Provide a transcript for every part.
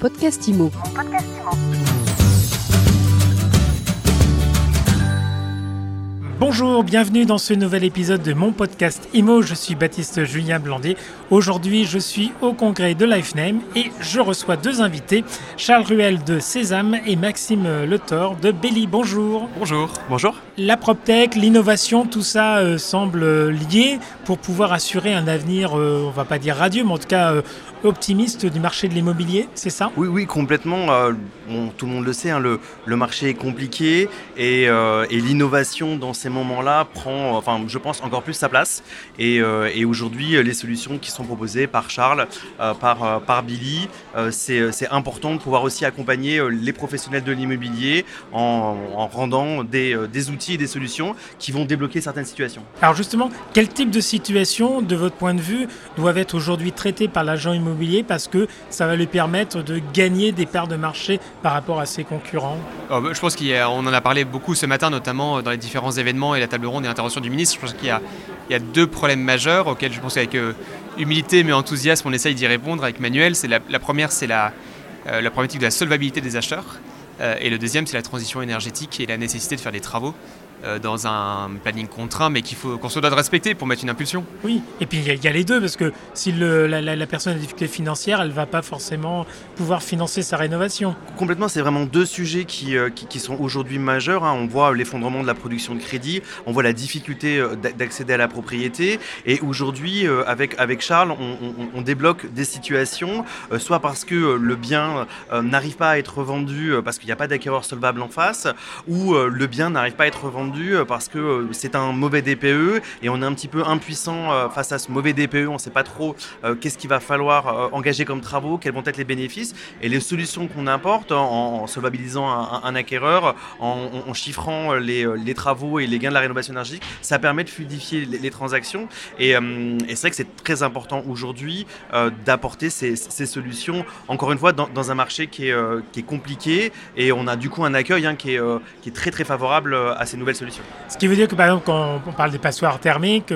podcast IMO. Bonjour, bienvenue dans ce nouvel épisode de mon podcast IMO. Je suis Baptiste Julien Blandet. Aujourd'hui, je suis au congrès de LifeName et je reçois deux invités, Charles Ruel de Sésame et Maxime Le Thor de Belly. Bonjour. Bonjour. Bonjour. La PropTech, l'innovation, tout ça euh, semble lié pour pouvoir assurer un avenir, euh, on va pas dire radieux, mais en tout cas euh, optimiste du marché de l'immobilier, c'est ça? Oui, oui, complètement. tout le monde le sait, hein, le, le, marché est compliqué et, et l'innovation dans ces moments-là prend, enfin, je pense, encore plus sa place. Et, et aujourd'hui, les solutions qui sont proposées par Charles, par, par Billy, c'est important de pouvoir aussi accompagner les professionnels de l'immobilier en, en, rendant des, des outils et des solutions qui vont débloquer certaines situations. Alors justement, quel type de situation, de votre point de vue, doivent être aujourd'hui traitées par l'agent immobilier parce que ça va lui permettre de gagner des parts de marché par rapport à ses concurrents? Oh, bah, Je pense qu'on en a parlé beaucoup ce matin, notamment dans les différents événements et la table ronde et l'intervention du ministre. Je pense qu'il y a, deux problèmes majeurs auxquels je pense qu'avec euh, humilité mais enthousiasme, on essaye d'y répondre avec Manuel. C'est la, première, c'est la, euh, la problématique de la solvabilité des acheteurs. Euh, et le deuxième, c'est la transition énergétique et la nécessité de faire des travaux dans un planning contraint, mais qu'il faut qu'on se doit de respecter pour mettre une impulsion. Oui, et puis il y, a les deux, parce que si la, personne a des difficultés financières, elle ne va pas forcément pouvoir financer sa rénovation. Complètement, c'est vraiment deux sujets qui, euh, qui, sont aujourd'hui majeurs. Hein. On voit l'effondrement de la production de crédit, on voit la difficulté euh, d'accéder à la propriété, et aujourd'hui, avec, avec Charles, on, débloque des situations, soit parce que le bien n'arrive pas à être vendu parce qu'il n'y a pas d'acquéreur solvable en face, ou le bien n'arrive pas à être vendu euh, parce que euh, c'est un mauvais DPE et on est un petit peu impuissant euh, face à ce mauvais DPE. On ne sait pas trop qu'est-ce qu'il va falloir engager comme travaux, quels vont être les bénéfices et les solutions qu'on apporte en, solvabilisant un, acquéreur, en, chiffrant les, travaux et les gains de la rénovation énergétique, ça permet de fluidifier les, transactions. Et, c'est vrai que c'est très important aujourd'hui d'apporter ces, solutions, encore une fois, dans, un marché qui est, compliqué et on a du coup un accueil hein, qui, est, très très favorable à ces nouvelles ce qui veut dire que par exemple quand on parle des passoires thermiques,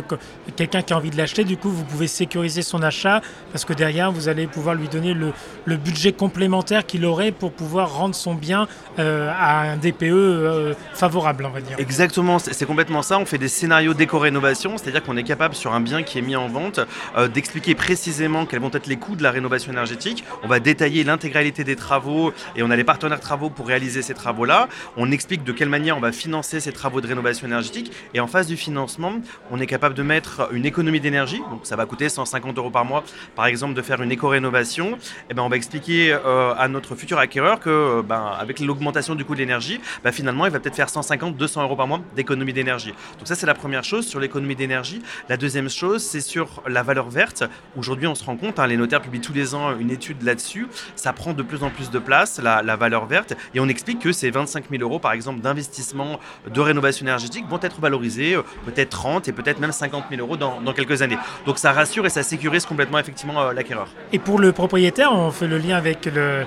quelqu'un qui a envie de l'acheter, du coup vous pouvez sécuriser son achat parce que derrière vous allez pouvoir lui donner le, budget complémentaire qu'il aurait pour pouvoir rendre son bien euh, à un DPE euh, favorable, on va dire. Exactement, c'est complètement ça. On fait des scénarios d'éco-rénovation, c'est-à-dire qu'on est capable sur un bien qui est mis en vente euh, d'expliquer précisément quels vont être les coûts de la rénovation énergétique. On va détailler l'intégralité des travaux et on a les partenaires travaux pour réaliser ces travaux-là. On explique de quelle manière on va financer ces travaux de rénovation énergétique. Et en phase du financement, on est capable de mettre une économie d'énergie. Donc ça va coûter 150 euros par mois, par exemple, de faire une éco-rénovation. Et eh ben, on va expliquer euh, à notre futur acquéreur que euh, ben, avec l'augmentation du coût de l'énergie, ben, finalement, il va peut-être faire 150, 200 euros par mois d'économie d'énergie. Donc ça, c'est la première chose sur l'économie d'énergie. La deuxième chose, c'est sur la valeur verte. Aujourd'hui, on se rend compte, hein, les notaires publient tous les ans une étude là-dessus. Ça prend de plus en plus de place, la, la valeur verte. Et on explique que c'est 25 000 euros, par exemple, d'investissement de rénovation énergétique vont être valorisés euh, peut-être 30 et peut-être même 50 000 euros dans, quelques années. Donc ça rassure et ça sécurise complètement effectivement euh, l'acquéreur. Et pour le propriétaire, on fait le lien avec le,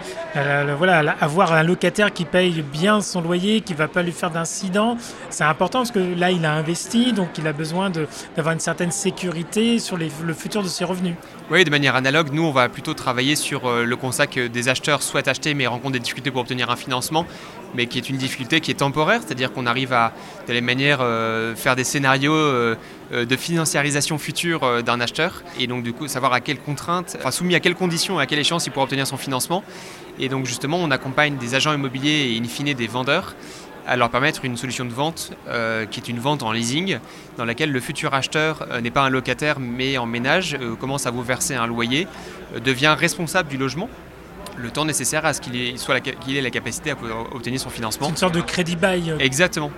voilà, avoir un locataire qui paye bien son loyer, qui ne va pas lui faire d'incident. C'est important parce que là, il a investi, donc il a besoin d'avoir une certaine sécurité sur le futur de ses revenus. Oui, de manière analogue, nous, on va plutôt travailler sur euh, le constat que des acheteurs souhaitent acheter mais rencontrent des difficultés pour obtenir un financement mais qui est une difficulté qui est temporaire, c'est-à-dire qu'on arrive à, de la manière, euh, faire des scénarios euh, de financiarisation future d'un acheteur, et donc du coup savoir à quelles contraintes, enfin soumis à quelles conditions, à quelle échéance il pourra obtenir son financement. Et donc justement, on accompagne des agents immobiliers et in fine des vendeurs à leur permettre une solution de vente qui est une vente en leasing, dans laquelle le futur acheteur n'est pas un locataire mais en ménage, commence à vous verser un loyer, devient responsable du logement le temps nécessaire à ce qu'il ait, soit qu'il ait la capacité à obtenir son financement. C'est une sorte de crédit bail. Euh. Exactement.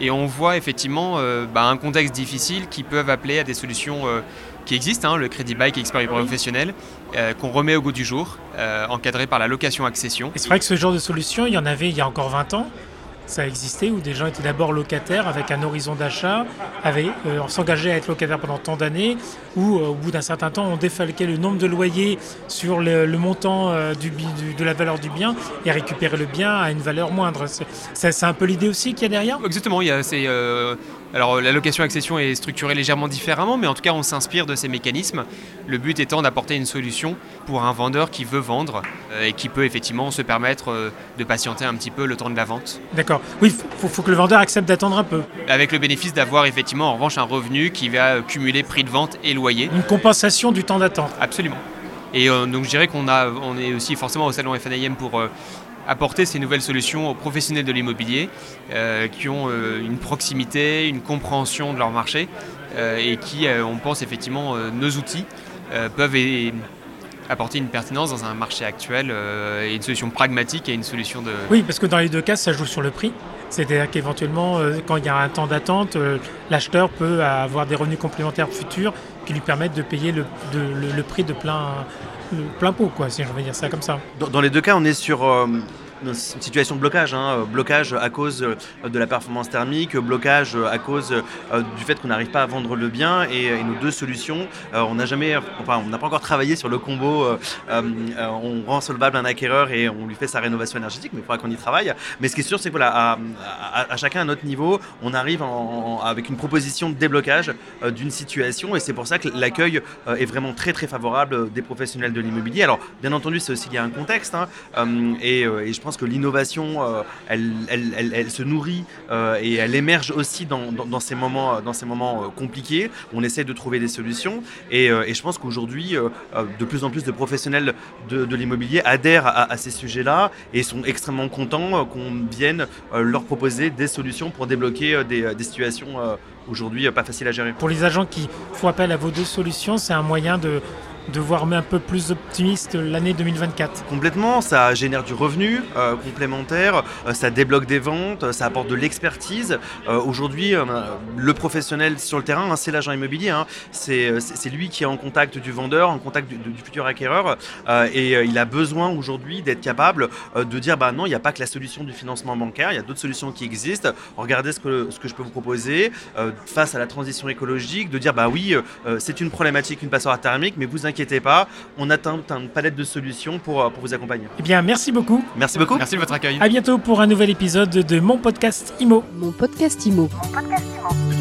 Et on voit effectivement euh, bah, un contexte difficile qui peuvent appeler à des solutions euh, qui existent, hein, le crédit bail qui est professionnel, qu'on remet au goût du jour, encadré par la location-accession. Et c'est vrai que ce genre de solution, il y en avait il y a encore 20 ans ça existait, où des gens étaient d'abord locataires avec un horizon d'achat, avaient euh, s'engageaient à être locataires pendant tant d'années, ou euh, au bout d'un certain temps, on défalquait le nombre de loyers sur le, montant euh, de la valeur du bien et récupérait le bien à une valeur moindre. C'est un peu l'idée aussi qu'il y a derrière? Exactement, il y a, Alors la location-accession est structurée légèrement différemment, mais en tout cas on s'inspire de ces mécanismes. Le but étant d'apporter une solution pour un vendeur qui veut vendre euh, et qui peut effectivement se permettre euh, de patienter un petit peu le temps de la vente. D'accord. Oui, il faut, que le vendeur accepte d'attendre un peu. Avec le bénéfice d'avoir effectivement en revanche un revenu qui va cumuler prix de vente et loyer. Une compensation du temps d'attente. Absolument. Et euh, donc je dirais qu'on a, on est aussi forcément au salon FNIM pour apporter ces nouvelles solutions aux professionnels de l'immobilier qui ont une proximité, une compréhension de leur marché et qui, on pense effectivement, nos outils peuvent apporter une pertinence dans un marché actuel euh, et une solution pragmatique et une solution de... Oui, parce que dans les deux cas, ça joue sur le prix. C'est-à-dire qu'éventuellement, euh, quand il y a un temps d'attente, euh, l'acheteur peut avoir des revenus complémentaires futurs qui lui permettent de payer le, prix de plein, plein pot, quoi, si je veux dire ça comme ça. Dans, les deux cas, on est sur une situation de blocage. Hein. Blocage à cause euh, de la performance thermique, blocage à cause euh, du fait qu'on n'arrive pas à vendre le bien. Et, nos deux solutions, euh, on n'a jamais, enfin, on n'a pas encore travaillé sur le combo. on rend solvable un acquéreur et on lui fait sa rénovation énergétique, mais il faudra qu'on y travaille. Mais ce qui est sûr, c'est que voilà, à, chacun à notre niveau, on arrive avec une proposition de déblocage d'une situation. Et c'est pour ça que l'accueil est vraiment très très favorable des professionnels de l'immobilier. Alors, bien entendu, c'est aussi lié à un contexte. Hein, et, et je pense que l'innovation, euh, elle, se nourrit euh, et elle émerge aussi dans, ces moments, dans ces moments euh, compliqués. On essaie de trouver des solutions et, je pense qu'aujourd'hui, de plus en plus de professionnels de, l'immobilier adhèrent à, ces sujets-là et sont extrêmement contents qu'on vienne leur proposer des solutions pour débloquer des situations aujourd'hui pas faciles à gérer. Pour les agents qui font appel à vos deux solutions, c'est un moyen de de voir un peu plus optimiste l'année 2024 Complètement, ça génère du revenu euh, complémentaire, euh, ça débloque des ventes, ça apporte de l'expertise. Euh, aujourd'hui, le professionnel sur le terrain, hein, c'est l'agent immobilier, hein. c'est lui qui est en contact du vendeur, en contact du, futur acquéreur, et il a besoin aujourd'hui d'être capable de dire bah non, il n'y a pas que la solution du financement bancaire, il y a d'autres solutions qui existent. Regardez ce que, ce que je peux vous proposer face à la transition écologique, de dire bah oui, c'est une problématique, une passoire thermique, mais vous inquiétez inquiétez pas, on atteint une palette de solutions pour, euh, pour vous accompagner. Eh bien, merci beaucoup. Merci beaucoup. Merci de votre accueil. À bientôt pour un nouvel épisode de Mon Podcast Imo. Mon Podcast Imo. Mon podcast Imo.